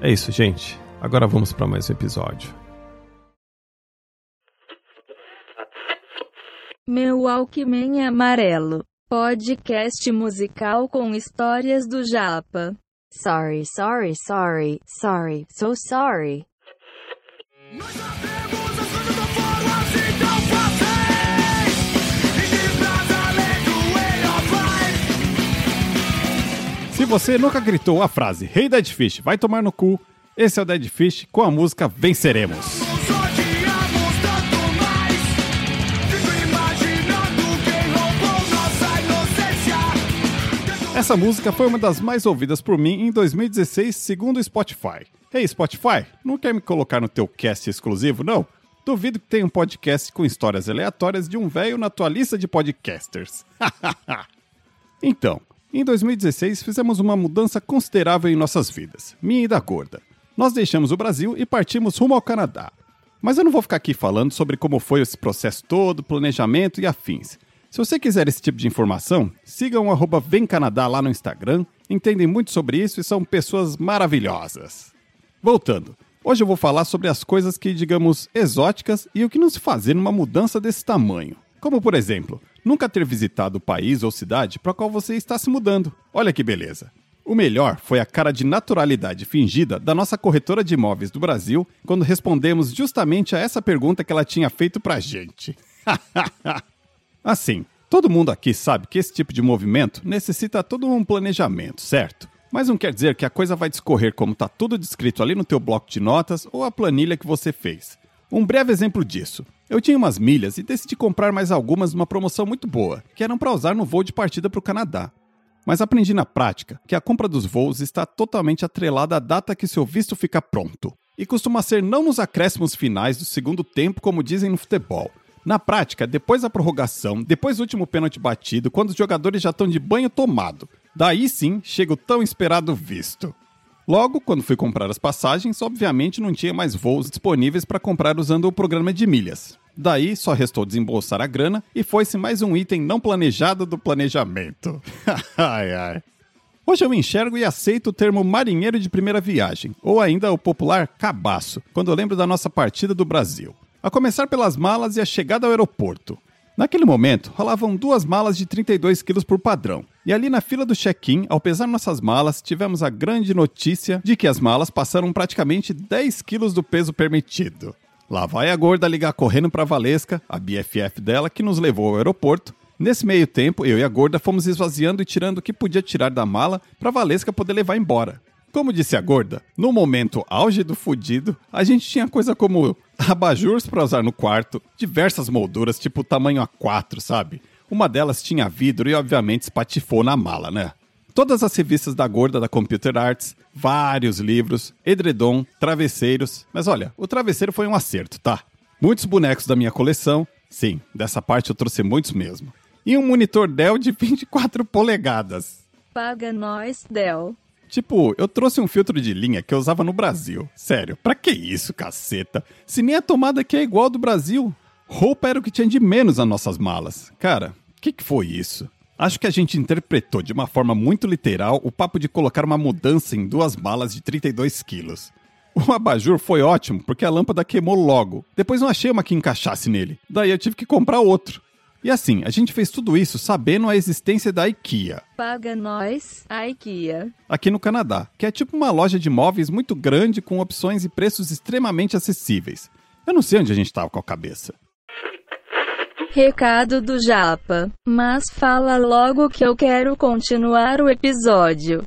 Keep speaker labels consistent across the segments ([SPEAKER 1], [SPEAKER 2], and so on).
[SPEAKER 1] É isso, gente. Agora vamos para mais um episódio.
[SPEAKER 2] Meu Alckmin Amarelo. Podcast musical com histórias do Japa.
[SPEAKER 3] Sorry, sorry, sorry, sorry, so sorry.
[SPEAKER 1] Você nunca gritou a frase Hey Dead Fish, vai tomar no cu, esse é o Dead Fish com a música Venceremos. Essa música foi uma das mais ouvidas por mim em 2016, segundo o Spotify. Hey Spotify, não quer me colocar no teu cast exclusivo, não? Duvido que tenha um podcast com histórias aleatórias de um velho na tua lista de podcasters. então, em 2016 fizemos uma mudança considerável em nossas vidas, minha e da Gorda. Nós deixamos o Brasil e partimos rumo ao Canadá. Mas eu não vou ficar aqui falando sobre como foi esse processo todo, planejamento e afins. Se você quiser esse tipo de informação, sigam o VemCanadá lá no Instagram, entendem muito sobre isso e são pessoas maravilhosas. Voltando, hoje eu vou falar sobre as coisas que, digamos, exóticas e o que não se fazer numa mudança desse tamanho. Como, por exemplo, nunca ter visitado o país ou cidade para qual você está se mudando. Olha que beleza! O melhor foi a cara de naturalidade fingida da nossa corretora de imóveis do Brasil quando respondemos justamente a essa pergunta que ela tinha feito pra gente. Assim, todo mundo aqui sabe que esse tipo de movimento necessita todo um planejamento, certo? Mas não quer dizer que a coisa vai discorrer como está tudo descrito ali no teu bloco de notas ou a planilha que você fez. Um breve exemplo disso. Eu tinha umas milhas e decidi comprar mais algumas numa promoção muito boa, que eram para usar no voo de partida para o Canadá. Mas aprendi na prática que a compra dos voos está totalmente atrelada à data que seu visto fica pronto. E costuma ser não nos acréscimos finais do segundo tempo, como dizem no futebol, na prática, depois da prorrogação, depois do último pênalti batido, quando os jogadores já estão de banho tomado, daí sim chega o tão esperado visto. Logo, quando fui comprar as passagens, obviamente não tinha mais voos disponíveis para comprar usando o programa de milhas. Daí só restou desembolsar a grana e foi-se mais um item não planejado do planejamento. ai ai. Hoje eu enxergo e aceito o termo marinheiro de primeira viagem, ou ainda o popular cabaço, quando eu lembro da nossa partida do Brasil. A começar pelas malas e a chegada ao aeroporto. Naquele momento, rolavam duas malas de 32 quilos por padrão. E ali na fila do check-in, ao pesar nossas malas, tivemos a grande notícia de que as malas passaram praticamente 10 quilos do peso permitido. Lá vai a gorda ligar correndo para Valesca, a BFF dela, que nos levou ao aeroporto. Nesse meio tempo, eu e a gorda fomos esvaziando e tirando o que podia tirar da mala para Valesca poder levar embora. Como disse a gorda, no momento auge do fudido, a gente tinha coisa como abajures para usar no quarto, diversas molduras tipo tamanho A4, sabe? Uma delas tinha vidro e, obviamente, espatifou na mala, né? Todas as revistas da gorda da Computer Arts, vários livros, edredom, travesseiros. Mas olha, o travesseiro foi um acerto, tá? Muitos bonecos da minha coleção. Sim, dessa parte eu trouxe muitos mesmo. E um monitor Dell de 24 polegadas.
[SPEAKER 2] Paga nós, Del.
[SPEAKER 1] Tipo, eu trouxe um filtro de linha que eu usava no Brasil. Sério, pra que isso, caceta? Se nem a tomada aqui é igual do Brasil. Roupa era o que tinha de menos nas nossas malas. Cara, o que, que foi isso? Acho que a gente interpretou de uma forma muito literal o papo de colocar uma mudança em duas malas de 32 quilos. O abajur foi ótimo porque a lâmpada queimou logo. Depois não achei uma que encaixasse nele. Daí eu tive que comprar outro. E assim, a gente fez tudo isso sabendo a existência da IKEA.
[SPEAKER 2] Paga nós, a IKEA.
[SPEAKER 1] Aqui no Canadá, que é tipo uma loja de móveis muito grande com opções e preços extremamente acessíveis. Eu não sei onde a gente estava com a cabeça.
[SPEAKER 2] Recado do Japa. Mas fala logo que eu quero continuar o episódio.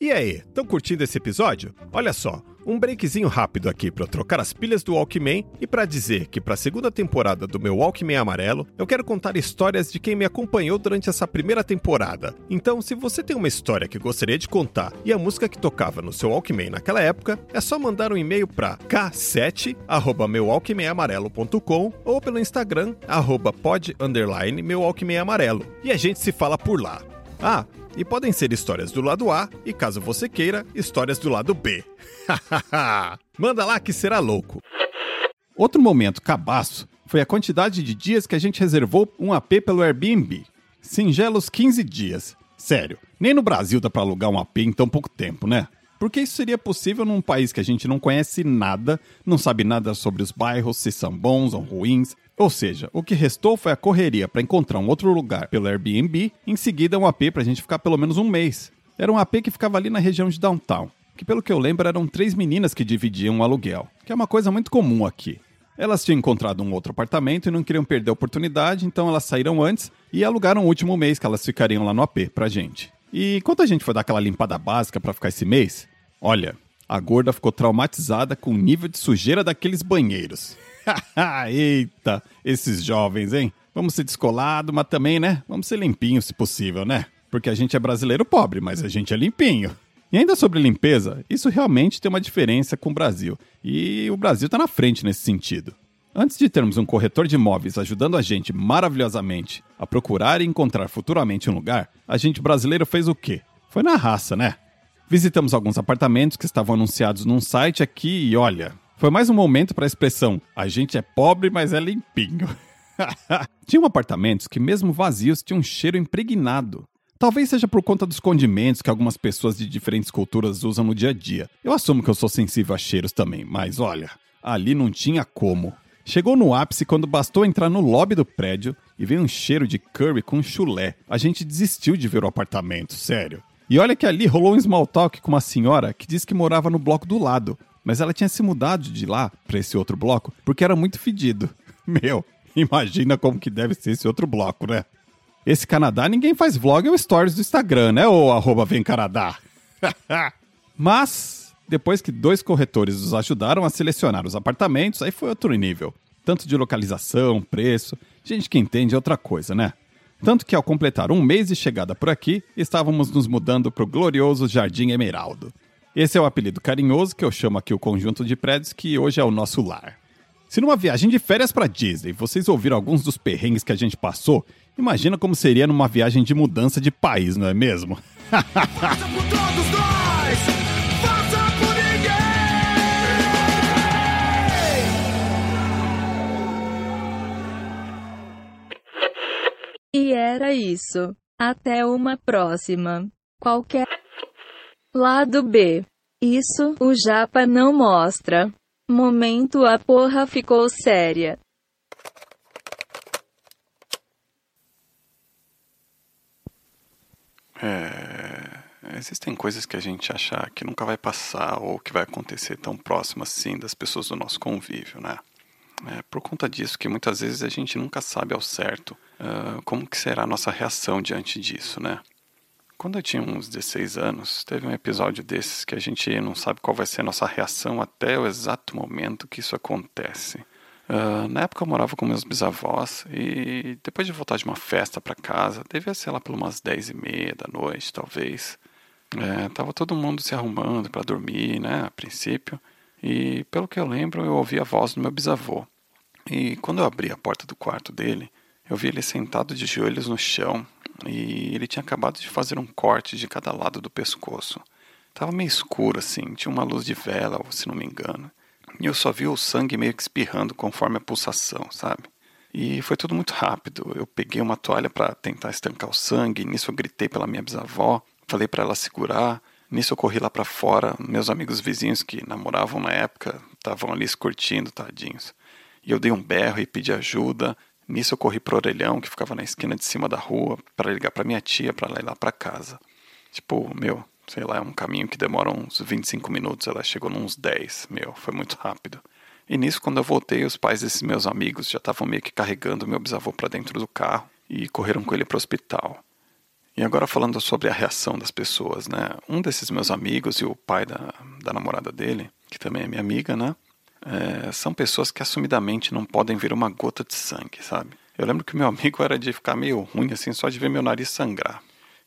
[SPEAKER 4] E aí, estão curtindo esse episódio? Olha só, um breakzinho rápido aqui para trocar as pilhas do Walkman e para dizer que para a segunda temporada do meu Walkman amarelo, eu quero contar histórias de quem me acompanhou durante essa primeira temporada. Então, se você tem uma história que gostaria de contar e a música que tocava no seu Walkman naquela época, é só mandar um e-mail para k7@meuwalkmanamarelo.com ou pelo Instagram arroba pod underline meu Walkman amarelo. E a gente se fala por lá. Ah, e podem ser histórias do lado A e, caso você queira, histórias do lado B. Manda lá que será louco.
[SPEAKER 1] Outro momento cabaço foi a quantidade de dias que a gente reservou um AP pelo Airbnb. Singelos 15 dias. Sério, nem no Brasil dá pra alugar um AP em tão pouco tempo, né? Porque isso seria possível num país que a gente não conhece nada, não sabe nada sobre os bairros, se são bons ou ruins, ou seja, o que restou foi a correria para encontrar um outro lugar pelo Airbnb, em seguida um AP para a gente ficar pelo menos um mês. Era um AP que ficava ali na região de downtown, que pelo que eu lembro eram três meninas que dividiam o aluguel, que é uma coisa muito comum aqui. Elas tinham encontrado um outro apartamento e não queriam perder a oportunidade, então elas saíram antes e alugaram o último mês que elas ficariam lá no AP pra gente. E quando a gente foi dar aquela limpada básica para ficar esse mês, olha, a gorda ficou traumatizada com o nível de sujeira daqueles banheiros. Eita, esses jovens, hein? Vamos ser descolado, mas também, né? Vamos ser limpinho se possível, né? Porque a gente é brasileiro pobre, mas a gente é limpinho. E ainda sobre limpeza, isso realmente tem uma diferença com o Brasil. E o Brasil está na frente nesse sentido. Antes de termos um corretor de imóveis ajudando a gente maravilhosamente a procurar e encontrar futuramente um lugar, a gente brasileiro fez o quê? Foi na raça, né? Visitamos alguns apartamentos que estavam anunciados num site aqui e olha, foi mais um momento para a expressão: a gente é pobre, mas é limpinho. Tinham apartamentos que, mesmo vazios, tinham um cheiro impregnado. Talvez seja por conta dos condimentos que algumas pessoas de diferentes culturas usam no dia a dia. Eu assumo que eu sou sensível a cheiros também, mas olha, ali não tinha como. Chegou no ápice quando bastou entrar no lobby do prédio e veio um cheiro de curry com chulé. A gente desistiu de ver o apartamento, sério. E olha que ali rolou um small talk com uma senhora que disse que morava no bloco do lado, mas ela tinha se mudado de lá para esse outro bloco porque era muito fedido. Meu, imagina como que deve ser esse outro bloco, né? Esse Canadá ninguém faz vlog ou stories do Instagram, né? Ou arroba vem Canadá. Mas, depois que dois corretores nos ajudaram a selecionar os apartamentos, aí foi outro nível. Tanto de localização, preço, gente que entende é outra coisa, né? Tanto que ao completar um mês de chegada por aqui, estávamos nos mudando para o glorioso Jardim Emeraldo. Esse é o apelido carinhoso que eu chamo aqui o conjunto de prédios que hoje é o nosso lar. Se numa viagem de férias para Disney vocês ouviram alguns dos perrengues que a gente passou, imagina como seria numa viagem de mudança de país, não é mesmo?
[SPEAKER 5] Faça por todos nós, faça por ninguém.
[SPEAKER 2] E era isso. Até uma próxima. Qualquer. Lado B. Isso o Japa não mostra. Momento a porra ficou séria.
[SPEAKER 1] É, existem coisas que a gente acha que nunca vai passar ou que vai acontecer tão próximo assim das pessoas do nosso convívio, né? É por conta disso que muitas vezes a gente nunca sabe ao certo uh, como que será a nossa reação diante disso, né? Quando eu tinha uns 16 anos, teve um episódio desses que a gente não sabe qual vai ser a nossa reação até o exato momento que isso acontece. Uh, na época eu morava com meus bisavós e depois de voltar de uma festa para casa, devia ser lá por umas 10 e meia da noite, talvez. É, tava todo mundo se arrumando para dormir, né, a princípio. E pelo que eu lembro, eu ouvi a voz do meu bisavô. E quando eu abri a porta do quarto dele, eu vi ele sentado de joelhos no chão e ele tinha acabado de fazer um corte de cada lado do pescoço. Tava meio escuro assim, tinha uma luz de vela, se não me engano. E eu só vi o sangue meio que espirrando conforme a pulsação, sabe? E foi tudo muito rápido. Eu peguei uma toalha para tentar estancar o sangue, nisso eu gritei pela minha bisavó, falei para ela segurar. Nisso eu corri lá para fora, meus amigos vizinhos que namoravam na época estavam ali se curtindo, tadinhos. E eu dei um berro e pedi ajuda. Nisso eu corri pro orelhão que ficava na esquina de cima da rua para ligar para minha tia para ela ir lá para casa. Tipo, meu, sei lá, é um caminho que demora uns 25 minutos, ela chegou nos 10, meu, foi muito rápido. E nisso, quando eu voltei, os pais desses meus amigos já estavam meio que carregando meu bisavô para dentro do carro e correram com ele para o hospital. E agora falando sobre a reação das pessoas, né? Um desses meus amigos e o pai da, da namorada dele, que também é minha amiga, né? É, são pessoas que assumidamente não podem ver uma gota de sangue, sabe? Eu lembro que meu amigo era de ficar meio ruim assim só de ver meu nariz sangrar.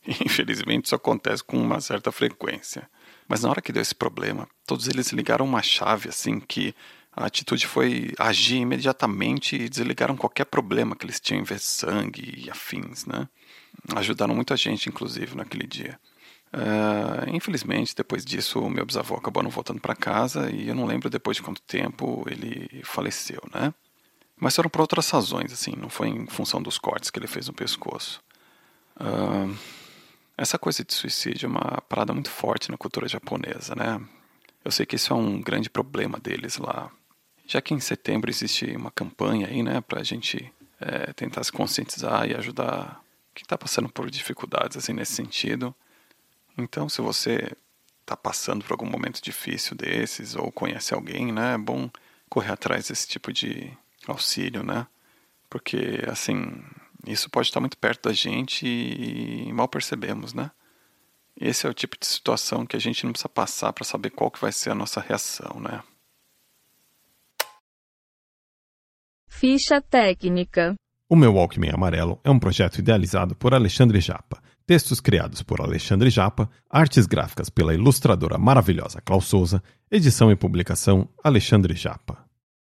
[SPEAKER 1] Infelizmente, isso acontece com uma certa frequência. Mas na hora que deu esse problema, todos eles ligaram uma chave assim que a atitude foi agir imediatamente e desligaram qualquer problema que eles tinham em ver sangue e afins, né? Ajudaram muita gente, inclusive, naquele dia. Uh, infelizmente, depois disso, meu bisavô acabou não voltando para casa e eu não lembro depois de quanto tempo ele faleceu, né? Mas foram por outras razões, assim, não foi em função dos cortes que ele fez no pescoço. Uh, essa coisa de suicídio é uma parada muito forte na cultura japonesa, né? Eu sei que isso é um grande problema deles lá. Já que em setembro existe uma campanha aí, né, pra gente é, tentar se conscientizar e ajudar quem está passando por dificuldades assim nesse sentido. Então, se você está passando por algum momento difícil desses ou conhece alguém, né, é bom correr atrás desse tipo de auxílio, né? Porque assim, isso pode estar muito perto da gente e mal percebemos, né? Esse é o tipo de situação que a gente não precisa passar para saber qual que vai ser a nossa reação, né?
[SPEAKER 2] Ficha técnica.
[SPEAKER 4] O meu Walkman Amarelo é um projeto idealizado por Alexandre Japa, textos criados por Alexandre Japa, artes gráficas pela ilustradora maravilhosa Klaus Souza, edição e publicação Alexandre Japa.